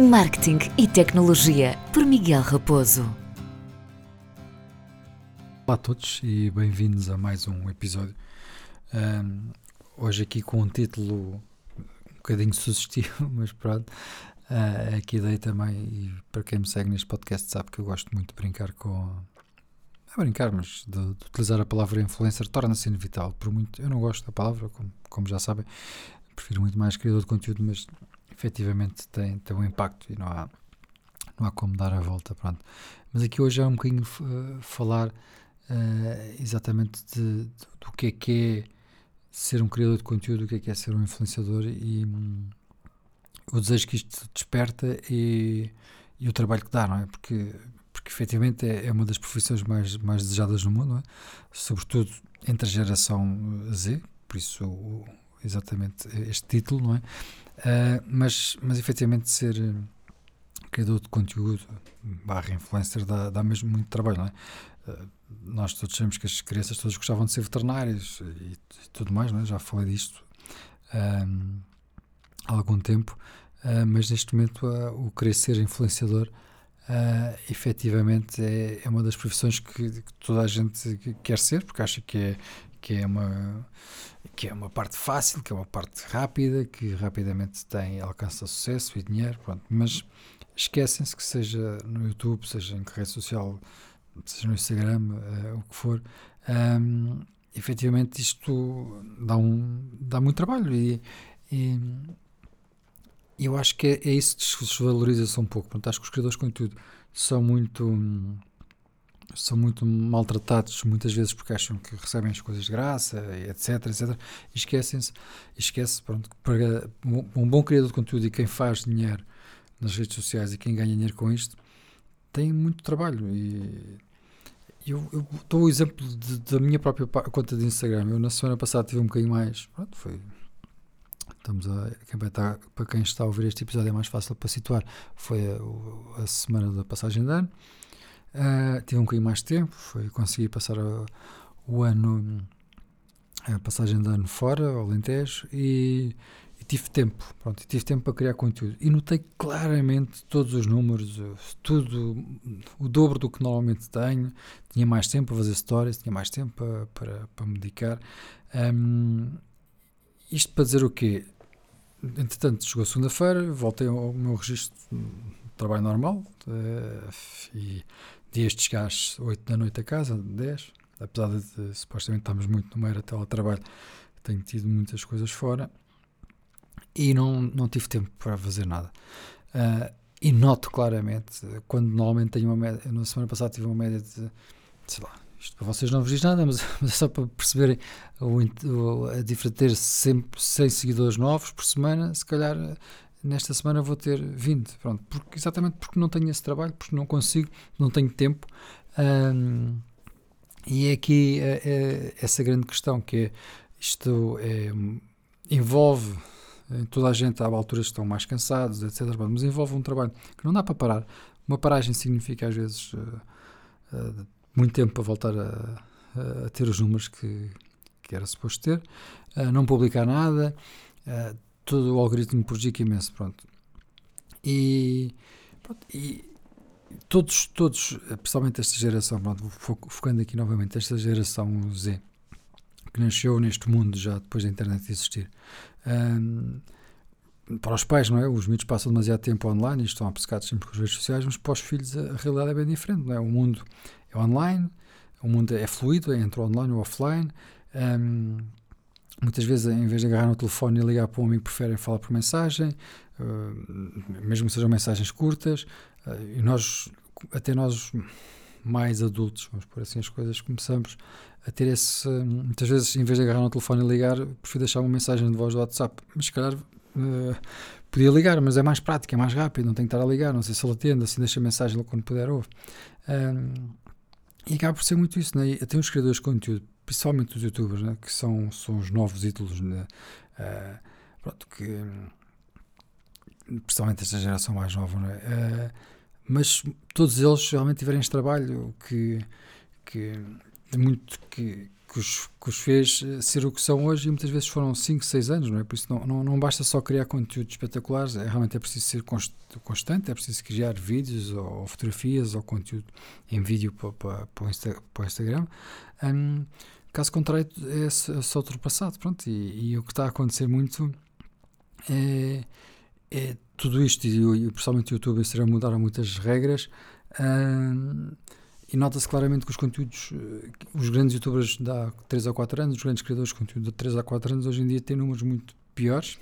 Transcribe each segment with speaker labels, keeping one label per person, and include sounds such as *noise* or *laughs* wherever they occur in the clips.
Speaker 1: Marketing e Tecnologia, por Miguel Raposo.
Speaker 2: Olá a todos e bem-vindos a mais um episódio. Um, hoje aqui com um título um bocadinho *laughs* sugestivo, mas pronto. Uh, aqui dei também, e para quem me segue neste podcast sabe que eu gosto muito de brincar com. a brincar, mas de, de utilizar a palavra influencer torna-se inevitável. Por muito, eu não gosto da palavra, como, como já sabem, prefiro muito mais criador de conteúdo, mas efetivamente tem, tem um impacto e não há, não há como dar a volta. Pronto. Mas aqui hoje é um bocadinho uh, falar uh, exatamente de, de, do que é que é ser um criador de conteúdo, o que é que é ser um influenciador e um, o desejo que isto desperta e, e, o trabalho que dá, não é? Porque, porque efetivamente é, é uma das profissões mais, mais desejadas no mundo, é? sobretudo entre a geração Z, por isso exatamente este título, não é? Uh, mas, mas efetivamente ser eh, criador de conteúdo barra influencer dá, dá mesmo muito trabalho, não é? Uh, nós todos sabemos que as crianças todas gostavam de ser veterinários e, e tudo mais, não é? Já falei disto um, há algum tempo, uh, mas neste momento o querer ser influenciador Uh, efetivamente é, é, uma das profissões que, que, toda a gente quer ser, porque acha que é, que é uma que é uma parte fácil, que é uma parte rápida, que rapidamente tem alcança sucesso e dinheiro, pronto. mas esquecem-se que seja no YouTube, seja em rede social, seja no Instagram, uh, o que for, um, efetivamente isto dá, um, dá muito trabalho e, e eu acho que é, é isso que desvaloriza-se um pouco. Pronto, acho que os criadores de conteúdo são muito são muito maltratados muitas vezes porque acham que recebem as coisas de graça, etc, etc, e esquecem-se, esquece, pronto, para um bom criador de conteúdo e quem faz dinheiro nas redes sociais e quem ganha dinheiro com isto, tem muito trabalho e eu, eu dou o exemplo de, da minha própria conta de Instagram, eu na semana passada tive um bocadinho mais, pronto, foi estamos a, para quem está a ouvir este episódio é mais fácil para situar, foi a, a semana da passagem de ano, Uh, tive um bocadinho mais de tempo, foi conseguir passar a, o ano, a passagem de ano fora, ao Alentejo, e, e, tive tempo, pronto, tive tempo para criar conteúdo. E notei claramente todos os números, tudo, o dobro do que normalmente tenho. Tinha mais tempo para fazer stories, tinha mais tempo para, para, para me dedicar. Um, isto para dizer o quê? Entretanto, chegou segunda-feira, voltei ao meu registro de trabalho normal uh, e de chegar às 8 da noite a casa, 10, apesar de, supostamente estarmos muito no meio ao trabalho, tenho tido muitas coisas fora e não, não tive tempo para fazer nada. Uh, e noto claramente, quando normalmente tenho uma média, na semana passada tive uma média de, sei lá, isto para vocês não vos diz nada, mas, *laughs* mas é só para perceberem o, o, a diferença de ter sempre 100 seguidores novos por semana, se calhar nesta semana vou ter 20, pronto, porque, exatamente porque não tenho esse trabalho, porque não consigo, não tenho tempo. E é aqui é, é essa grande questão que é, isto é, envolve toda a gente há alturas que estão mais cansados, etc. Mas envolve um trabalho que não dá para parar. Uma paragem significa às vezes uh, uh, muito tempo para voltar a, a, ter os números que, que era suposto ter, uh, não publicar nada, todo o algoritmo prejudica imenso, pronto. E, pronto, e todos, todos, principalmente esta geração, pronto, focando aqui novamente, esta geração Z, que nasceu neste mundo já depois da internet existir, um, para os pais, não é? Os miúdos passam demasiado tempo online e estão obcecados sempre com as redes sociais, mas para os filhos a, a realidade é bem diferente, não é? O mundo é online, o mundo é fluido, é entre online e offline. Um, Muitas vezes, em vez de agarrar no telefone e ligar para um amigo, preferem falar por mensagem, uh, mesmo que sejam mensagens curtas. Uh, e nós, até nós mais adultos, vamos por assim as coisas, começamos a ter esse. Muitas vezes, em vez de agarrar no telefone e ligar, prefiro deixar uma mensagem de voz do WhatsApp. Mas se calhar uh, podia ligar, mas é mais prático, é mais rápido, não tenho que estar a ligar. Não sei se ele atende, assim deixa a mensagem quando puder ouve. e acaba por ser muito isso, né? Até os criadores de conteúdo principalmente os youtubers, né, que são, são os novos ídolos, né, uh, pronto, que principalmente esta geração mais nova, né, uh, mas todos eles realmente tiverem este trabalho que, que muito que, que os, que os fez eh, ser o que são hoje e muitas vezes foram 5, 6 anos, não é? Por isso não, não, não basta só criar conteúdos espetaculares, é, realmente é preciso ser constante, é preciso criar vídeos ou, ou fotografias ou conteúdo em vídeo para, para, para, o, Insta, para o Instagram. Um, caso contrário, é, é só ultrapassado. Pronto, e, e, o que está a acontecer muito é, é tudo isto, e, e principalmente o YouTube e o Instagram mudaram muitas regras. Um, e nota-se claramente que os conteúdos, eh, os grandes youtubers de há 3 ou 4 anos, os grandes criadores de conteúdo de 3 a 4 anos, hoje em dia têm números muito piores,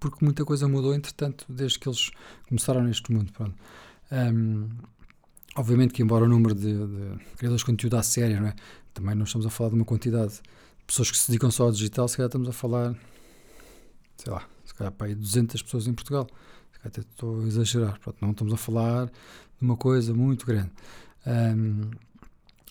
Speaker 2: porque muita coisa mudou, entretanto, desde que eles começaram neste mundo. Pronto. Um, obviamente que, embora o número de, de, criadores de conteúdo à série, não é? também não estamos a falar de uma quantidade de pessoas que se dedicam só ao digital, se calhar estamos a falar, sei lá, se calhar para aí 200 pessoas em Portugal. Até estou a exagerar. Pronto, não estamos a falar de uma coisa muito grande. Um,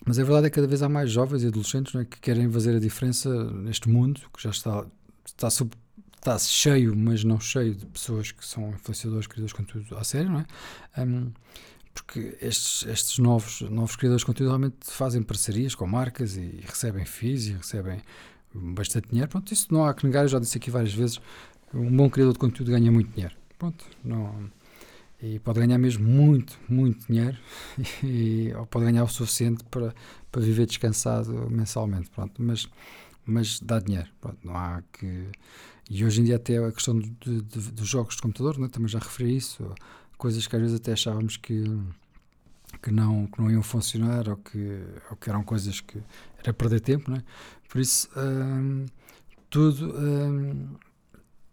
Speaker 2: mas a verdade é que cada vez há mais jovens e adolescentes é, que querem fazer a diferença neste mundo que já está, está, sub, está cheio, mas não cheio de pessoas que são influenciadores, criadores de conteúdo a sério, não é? Um, porque estes, estes novos, novos criadores de conteúdo realmente fazem parcerias com marcas e recebem FIIs e recebem bastante dinheiro. Pronto, isso não há que negar, eu já disse aqui várias vezes, um bom criador de conteúdo ganha muito dinheiro. Pronto, não e pode ganhar mesmo muito, muito dinheiro *laughs* e, ou pode ganhar o suficiente para, para viver descansado mensalmente, pronto, mas, mas dá dinheiro, pronto, não há que... E hoje em dia até a questão dos jogos de computador, né, também já referi isso, coisas que às vezes até achávamos que, que, não, que não iam funcionar ou que, ou que eram coisas que era perder tempo, né? por isso hum, tudo... Hum,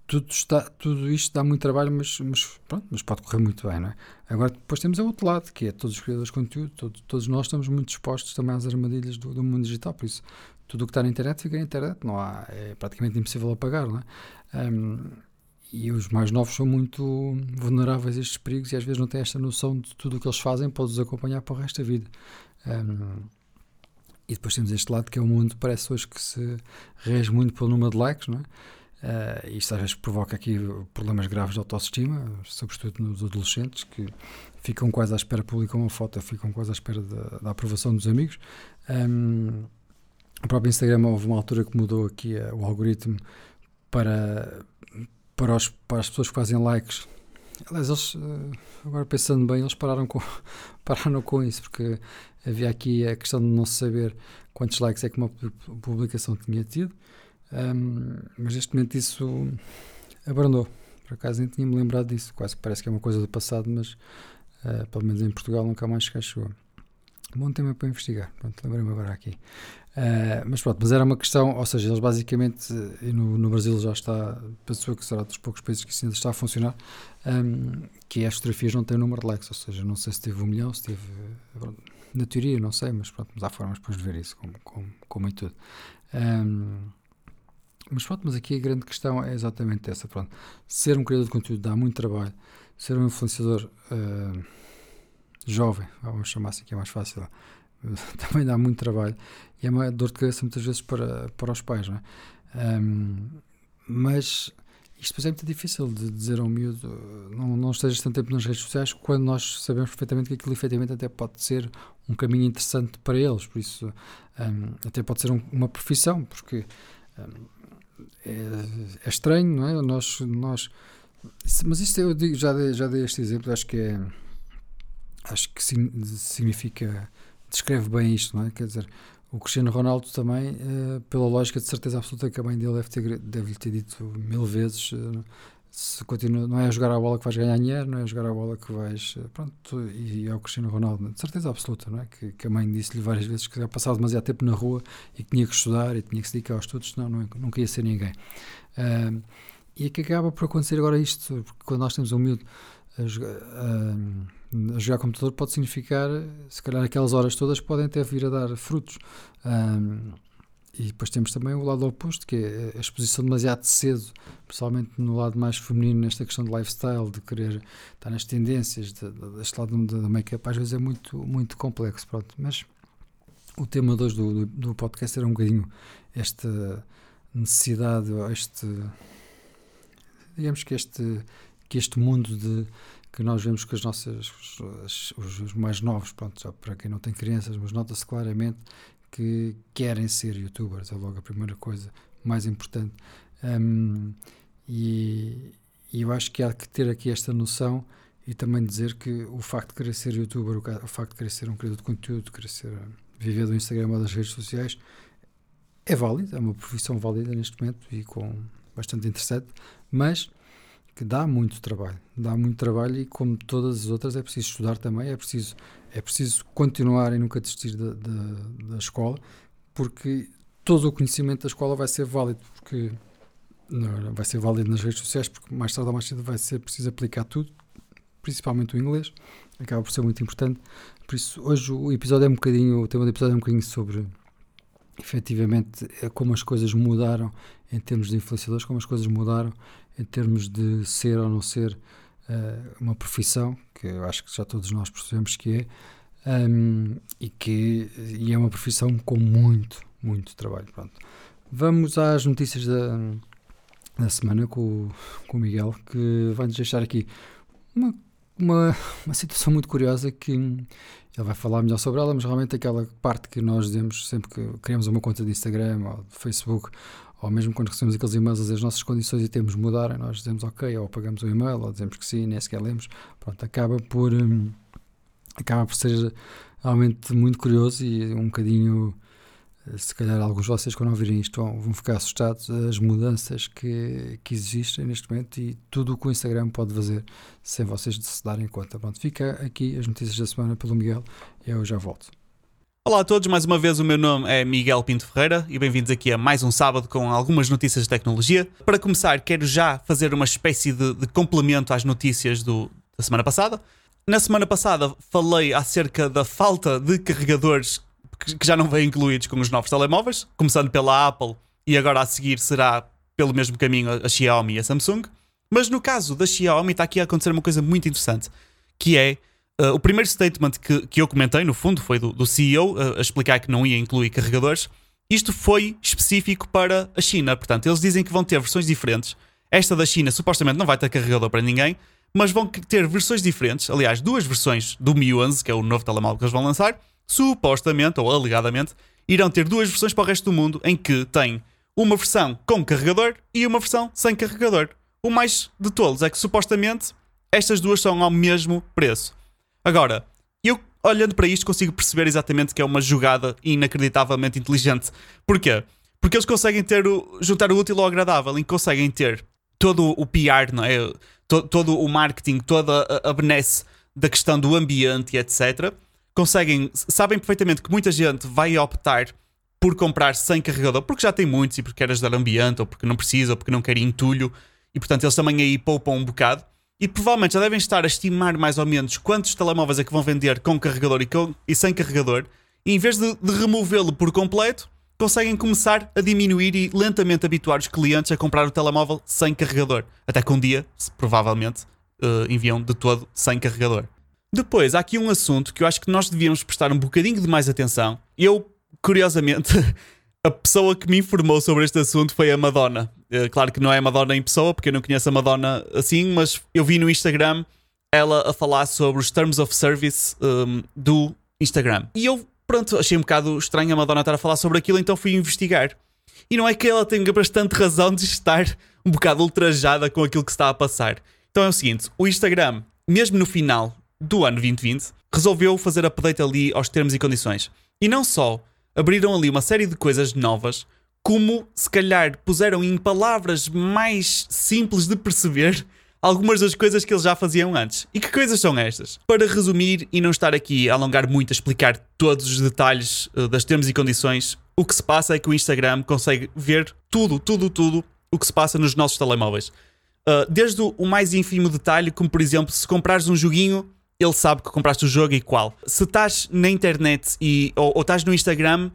Speaker 2: tudo, está, tudo isto dá muito trabalho, mas, mas, pronto, mas pode correr muito bem, não é? Agora, depois temos o outro lado, que é todos os criadores de conteúdo, todo, todos nós estamos muito expostos também às armadilhas do, do, mundo digital, por isso tudo o que está na internet fica na internet, não há, é praticamente impossível apagar, não é? Um, e os mais novos são muito vulneráveis a estes perigos e às vezes não têm esta noção de tudo o que eles fazem, pode-os acompanhar para o resto da vida. Um, e depois temos este lado que é o mundo, parece hoje que se rege muito pelo número de likes, não é? Uh, isto às vezes provoca aqui problemas graves de autoestima, sobretudo nos adolescentes, que ficam quase à espera, publicam uma foto, ficam quase à espera da, aprovação dos amigos. Um, o próprio Instagram houve uma altura que mudou aqui uh, o algoritmo para, para, os, para as pessoas que fazem likes. Aliás, eles, uh, agora pensando bem, eles pararam com, *laughs* pararam com isso, porque havia aqui a questão de não saber quantos likes é que uma publicação tinha tido. Um, mas neste momento isso abrandou. Por acaso nem tinha-me lembrado disso. Quase que parece que é uma coisa do passado, mas uh, pelo menos em Portugal nunca mais cá chegou. Bom tema para investigar. Pronto, lembrei-me agora aqui. Uh, mas pronto, mas era uma questão, ou seja, eles basicamente, e no, no Brasil já está, pensou que será dos poucos países que isso ainda está a funcionar, um, que as fotografias não têm o número de likes, ou seja, não sei se teve um milhão, se teve, na teoria, não sei, mas pronto, mas há formas depois de ver isso, como, como, como em tudo. Um, mas pronto, mas aqui a grande questão é exatamente essa. Pronto. Ser um criador de conteúdo dá muito trabalho. Ser um influenciador uh, jovem, vamos chamar assim que é mais fácil, *laughs* também dá muito trabalho. E é uma dor de cabeça muitas vezes para, para os pais, não é? Um, mas isto depois é muito difícil de dizer ao miúdo não, não estejas tanto tempo nas redes sociais quando nós sabemos perfeitamente que aquilo efetivamente até pode ser um caminho interessante para eles, por isso um, até pode ser um, uma profissão, porque é, é, estranho, não é? Nós, nós, mas isto eu digo, já dei, já dei este exemplo, acho que é, acho que significa, descreve bem isto, não é? Quer dizer, o Cristiano Ronaldo também, uh, pela lógica de certeza absoluta que a mãe dele deve, ter, deve lhe ter dito mil vezes, uh, se continua, não é a jogar a bola que vais ganhar dinheiro, não é a jogar a bola que vais. Eh, pronto, e é o Cristiano Ronaldo, de certeza absoluta, não é? Que, que a mãe disse-lhe várias vezes que ia passar demasiado tempo na rua e que tinha que estudar e tinha que se dedicar aos estudos, senão não, nunca ia ser ninguém. Uh, e é que acaba por acontecer agora isto, porque quando nós temos um miúdo a jogar, uh, a jogar computador, pode significar, se calhar, aquelas horas todas podem até vir a dar frutos. E depois temos também o lado oposto, que é a exposição demasiado cedo, principalmente no lado mais feminino, nesta questão de lifestyle, de querer estar nas tendências, de, de, deste lado da make-up, às vezes é muito, muito complexo. Pronto. Mas o tema hoje do, do, do podcast era um bocadinho esta necessidade, este. digamos que este, que este mundo de que nós vemos que as nossas os, os mais novos, pronto, para quem não tem crianças, mas nota-se claramente que querem ser youtubers, é logo a primeira coisa mais importante. Um, e, e, eu acho que há que ter aqui esta noção e também dizer que o facto de querer ser youtuber, o, facto de querer ser um criador de conteúdo, querer ser, viver do Instagram ou das redes sociais, é válido, é uma profissão válida neste momento e com bastante interessante, mas que dá muito trabalho, dá muito trabalho e como todas as outras é preciso estudar também, é preciso, é preciso continuar e nunca desistir da, da, da escola, porque todo o conhecimento da escola vai ser válido, porque não, vai ser válido nas redes sociais, porque mais tarde ou mais cedo vai ser preciso aplicar tudo, principalmente o inglês, acaba por ser muito importante. Por isso, hoje o episódio é um bocadinho, o tema do episódio é um bocadinho sobre efetivamente é como as coisas mudaram em termos de influenciadores, como as coisas mudaram em termos de ser ou não ser uh, uma profissão, que eu acho que já todos nós percebemos que é, um, e que e é uma profissão com muito, muito trabalho. Pronto. Vamos às notícias da, da semana com, com o Miguel, que vai-nos deixar aqui uma, uma, uma situação muito curiosa que ele vai falar melhor sobre ela, mas realmente aquela parte que nós dizemos sempre que criamos uma conta de Instagram ou de Facebook, ou mesmo quando recebemos aqueles e-mails a dizer as nossas condições e temos de mudar, nós dizemos ok, ou pagamos o e-mail, ou dizemos que sim, nem sequer lemos, pronto, acaba por hum, acaba por ser realmente muito curioso e um bocadinho se calhar alguns de vocês quando ouvirem isto vão, vão ficar assustados as mudanças que, que existem neste momento e tudo o que o Instagram pode fazer sem vocês se darem conta. Pronto, fica aqui as notícias da semana pelo Miguel eu já volto.
Speaker 3: Olá a todos, mais uma vez o meu nome é Miguel Pinto Ferreira e bem-vindos aqui a mais um sábado com algumas notícias de tecnologia. Para começar, quero já fazer uma espécie de, de complemento às notícias do, da semana passada. Na semana passada falei acerca da falta de carregadores que já não vêm incluídos com os novos telemóveis, começando pela Apple e agora a seguir será pelo mesmo caminho a Xiaomi e a Samsung. Mas no caso da Xiaomi está aqui a acontecer uma coisa muito interessante, que é uh, o primeiro statement que, que eu comentei, no fundo, foi do, do CEO uh, a explicar que não ia incluir carregadores. Isto foi específico para a China, portanto, eles dizem que vão ter versões diferentes. Esta da China supostamente não vai ter carregador para ninguém, mas vão ter versões diferentes. Aliás, duas versões do Mi 11, que é o novo telemóvel que eles vão lançar, supostamente ou alegadamente, irão ter duas versões para o resto do mundo em que tem uma versão com carregador e uma versão sem carregador. O mais de todos é que supostamente estas duas são ao mesmo preço. Agora, eu olhando para isto consigo perceber exatamente que é uma jogada inacreditavelmente inteligente. Porquê? Porque eles conseguem ter o, juntar o útil ao agradável e conseguem ter todo o PR, não é? Todo, todo o marketing, toda a, a benesse da questão do ambiente e etc conseguem, sabem perfeitamente que muita gente vai optar por comprar sem carregador, porque já tem muitos e porque quer ajudar o ambiente, ou porque não precisa, ou porque não quer entulho, e portanto eles também aí poupam um bocado. E provavelmente já devem estar a estimar mais ou menos quantos telemóveis é que vão vender com carregador e, com, e sem carregador, e em vez de, de removê-lo por completo, conseguem começar a diminuir e lentamente habituar os clientes a comprar o telemóvel sem carregador. Até que um dia, provavelmente, uh, enviam de todo sem carregador. Depois, há aqui um assunto que eu acho que nós devíamos prestar um bocadinho de mais atenção. Eu, curiosamente, *laughs* a pessoa que me informou sobre este assunto foi a Madonna. Eh, claro que não é Madonna em pessoa, porque eu não conheço a Madonna assim, mas eu vi no Instagram ela a falar sobre os Terms of Service um, do Instagram. E eu, pronto, achei um bocado estranho a Madonna estar a falar sobre aquilo, então fui investigar. E não é que ela tenha bastante razão de estar um bocado ultrajada com aquilo que está a passar. Então é o seguinte: o Instagram, mesmo no final do ano 2020, resolveu fazer update ali aos termos e condições. E não só abriram ali uma série de coisas novas, como se calhar puseram em palavras mais simples de perceber algumas das coisas que eles já faziam antes. E que coisas são estas? Para resumir e não estar aqui a alongar muito a explicar todos os detalhes uh, das termos e condições, o que se passa é que o Instagram consegue ver tudo, tudo, tudo o que se passa nos nossos telemóveis. Uh, desde o mais ínfimo detalhe, como por exemplo, se comprares um joguinho ele sabe que compraste o jogo e qual. Se estás na internet e, ou, ou estás no Instagram,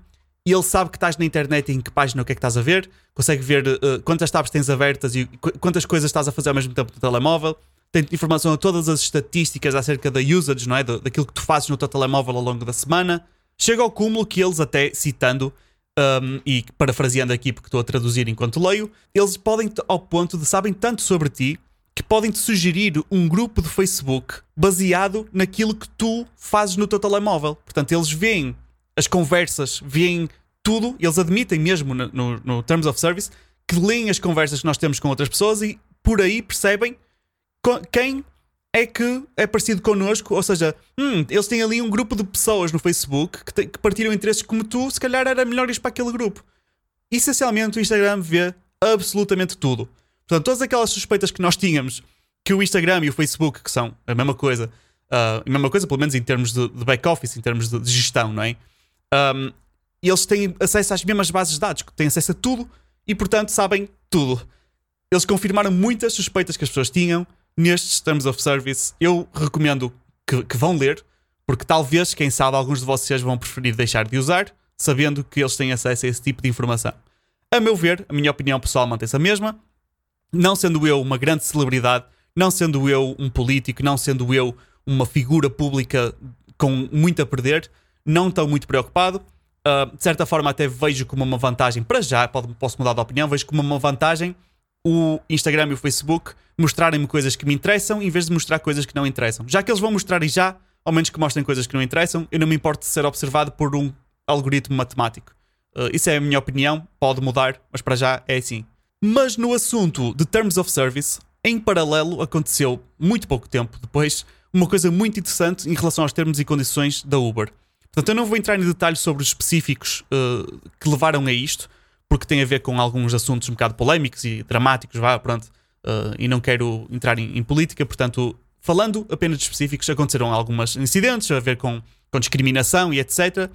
Speaker 3: ele sabe que estás na internet e em que página o que é que estás a ver, consegue ver uh, quantas tabs tens abertas e quantas coisas estás a fazer ao mesmo tempo no telemóvel, tem informação a todas as estatísticas acerca da usage, não é? daquilo que tu fazes no teu telemóvel ao longo da semana. Chega ao cúmulo que eles, até citando um, e parafraseando aqui porque estou a traduzir enquanto leio, eles podem ao ponto de sabem tanto sobre ti que podem te sugerir um grupo de Facebook baseado naquilo que tu fazes no teu telemóvel. Portanto, eles veem as conversas, veem tudo, eles admitem mesmo no, no, no Terms of Service que leem as conversas que nós temos com outras pessoas e por aí percebem quem é que é parecido connosco, ou seja, hum, eles têm ali um grupo de pessoas no Facebook que, te, que partilham interesses como tu, se calhar era melhor ir para aquele grupo. Essencialmente, o Instagram vê absolutamente tudo. Portanto, todas aquelas suspeitas que nós tínhamos que o Instagram e o Facebook, que são a mesma coisa, uh, a mesma coisa, pelo menos em termos de, de back-office, em termos de, de, gestão, não é? Um, eles têm acesso às mesmas bases de dados, têm acesso a tudo e, portanto, sabem tudo. Eles confirmaram muitas suspeitas que as pessoas tinham nestes Terms of Service. Eu recomendo que, que vão ler, porque talvez, quem sabe, alguns de vocês vão preferir deixar de usar, sabendo que eles têm acesso a esse tipo de informação. A meu ver, a minha opinião pessoal mantém-se a mesma. Não sendo eu uma grande celebridade, não sendo eu um político, não sendo eu uma figura pública com muito a perder, não estou muito preocupado. Uh, de certa forma, até vejo como uma vantagem, para já, posso mudar de opinião, vejo como uma vantagem o Instagram e o Facebook mostrarem-me coisas que me interessam em vez de mostrar coisas que não interessam. Já que eles vão mostrar e já, ao menos que mostrem coisas que não interessam, eu não me importo de ser observado por um algoritmo matemático. Uh, isso é a minha opinião, pode mudar, mas para já é assim. Mas no assunto de Terms of Service, em paralelo aconteceu, muito pouco tempo depois, uma coisa muito interessante em relação aos termos e condições da Uber. Portanto, eu não vou entrar em detalhes sobre os específicos uh, que levaram a isto, porque tem a ver com alguns assuntos um bocado polémicos e dramáticos, vá, pronto, uh, e não quero entrar em, em, política, portanto, falando apenas de específicos, aconteceram alguns incidentes a ver com, com discriminação e etc.,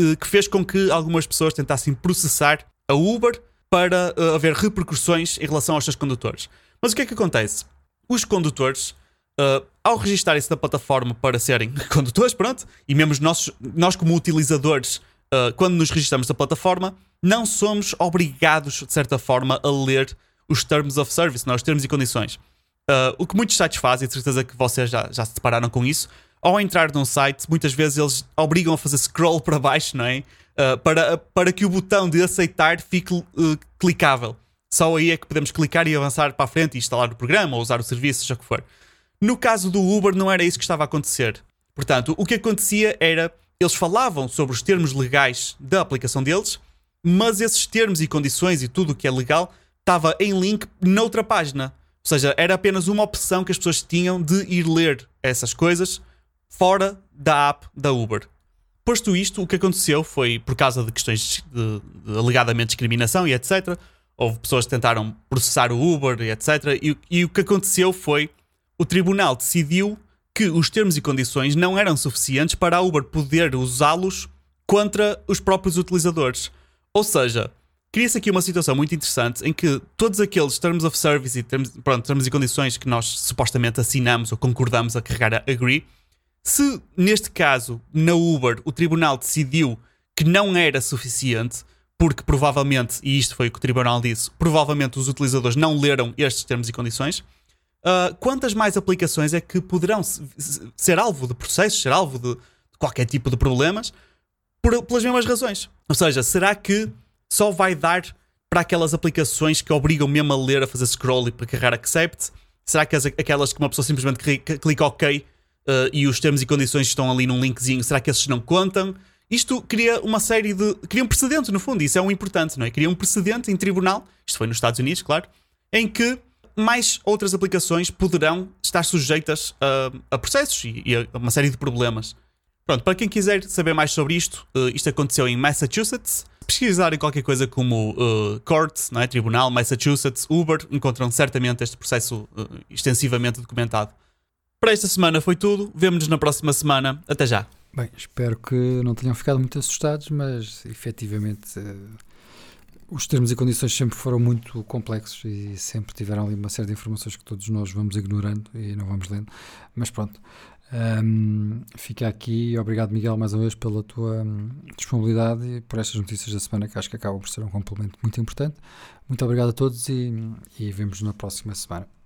Speaker 3: uh, que fez com que algumas pessoas tentassem processar a Uber para haver repercussões em relação aos seus condutores. Mas o que é que acontece? Os condutores, uh, ao registarem-se na plataforma para serem *laughs* condutores, pronto, e mesmo nós, nós como utilizadores, uh, quando nos registramos na plataforma, não somos obrigados, de certa forma, a ler os Terms of Service, não, os termos e condições. Uh, o que muitos sites fazem, de certeza que vocês já, já se depararam com isso, ao entrar num site, muitas vezes eles obrigam a fazer scroll para baixo, não é? Para, para que o botão de aceitar fique clicável. Só aí é que podemos clicar e avançar para a frente e instalar o programa ou usar o serviço, seja o que for. No caso do Uber, não era isso que estava a acontecer. Portanto, o que acontecia era eles falavam sobre os termos legais da aplicação deles, mas esses termos e condições e tudo o que é legal estava em link noutra página. Ou seja, era apenas uma opção que as pessoas tinham de ir ler essas coisas fora da app da Uber. Posto isto, o que aconteceu foi, por causa de questões de, de alegadamente discriminação e etc., houve pessoas que tentaram processar o Uber e etc., e, e o que aconteceu foi o tribunal decidiu que os termos e condições não eram suficientes para a Uber poder usá-los contra os próprios utilizadores. Ou seja, cria-se aqui uma situação muito interessante em que todos aqueles terms of service e termos, pronto, termos e condições que nós supostamente assinamos ou concordamos a carregar a agree, se neste caso na Uber o tribunal decidiu que não era suficiente, porque provavelmente, e isto foi o que o tribunal disse, provavelmente os utilizadores não leram estes termos e condições, uh, quantas mais aplicações é que poderão ser alvo de processos, ser alvo de qualquer tipo de problemas, por, pelas mesmas razões? Ou seja, será que só vai dar para aquelas aplicações que obrigam mesmo a ler, a fazer scroll e para carregar accept? Será que as, aquelas que uma pessoa simplesmente clica OK uh, e os termos e condições estão ali num linkzinho, será que esses não contam? Isto cria uma série de. cria um precedente, no fundo, isso é um importante, não é? Cria um precedente em tribunal, isto foi nos Estados Unidos, claro, em que mais outras aplicações poderão estar sujeitas a, a processos e, e, a uma série de problemas. Pronto, para quem quiser saber mais sobre isto, uh, isto aconteceu em Massachusetts. Pesquisarem qualquer coisa como uh, Court, não é? Tribunal, Massachusetts, Uber, encontram certamente este processo uh, extensivamente documentado. Para esta semana foi tudo. Vemo-nos na próxima semana. Até já.
Speaker 2: Bem, espero que não tenham ficado muito assustados, mas efetivamente os termos e condições sempre foram muito complexos e sempre tiveram ali uma série de informações que todos nós vamos ignorando e não vamos lendo. Mas pronto, um, fica aqui. Obrigado, Miguel, mais uma vez pela tua um, disponibilidade e por estas notícias da semana que acho que acabam por ser um complemento muito importante. Muito obrigado a todos e, e vemos na próxima semana.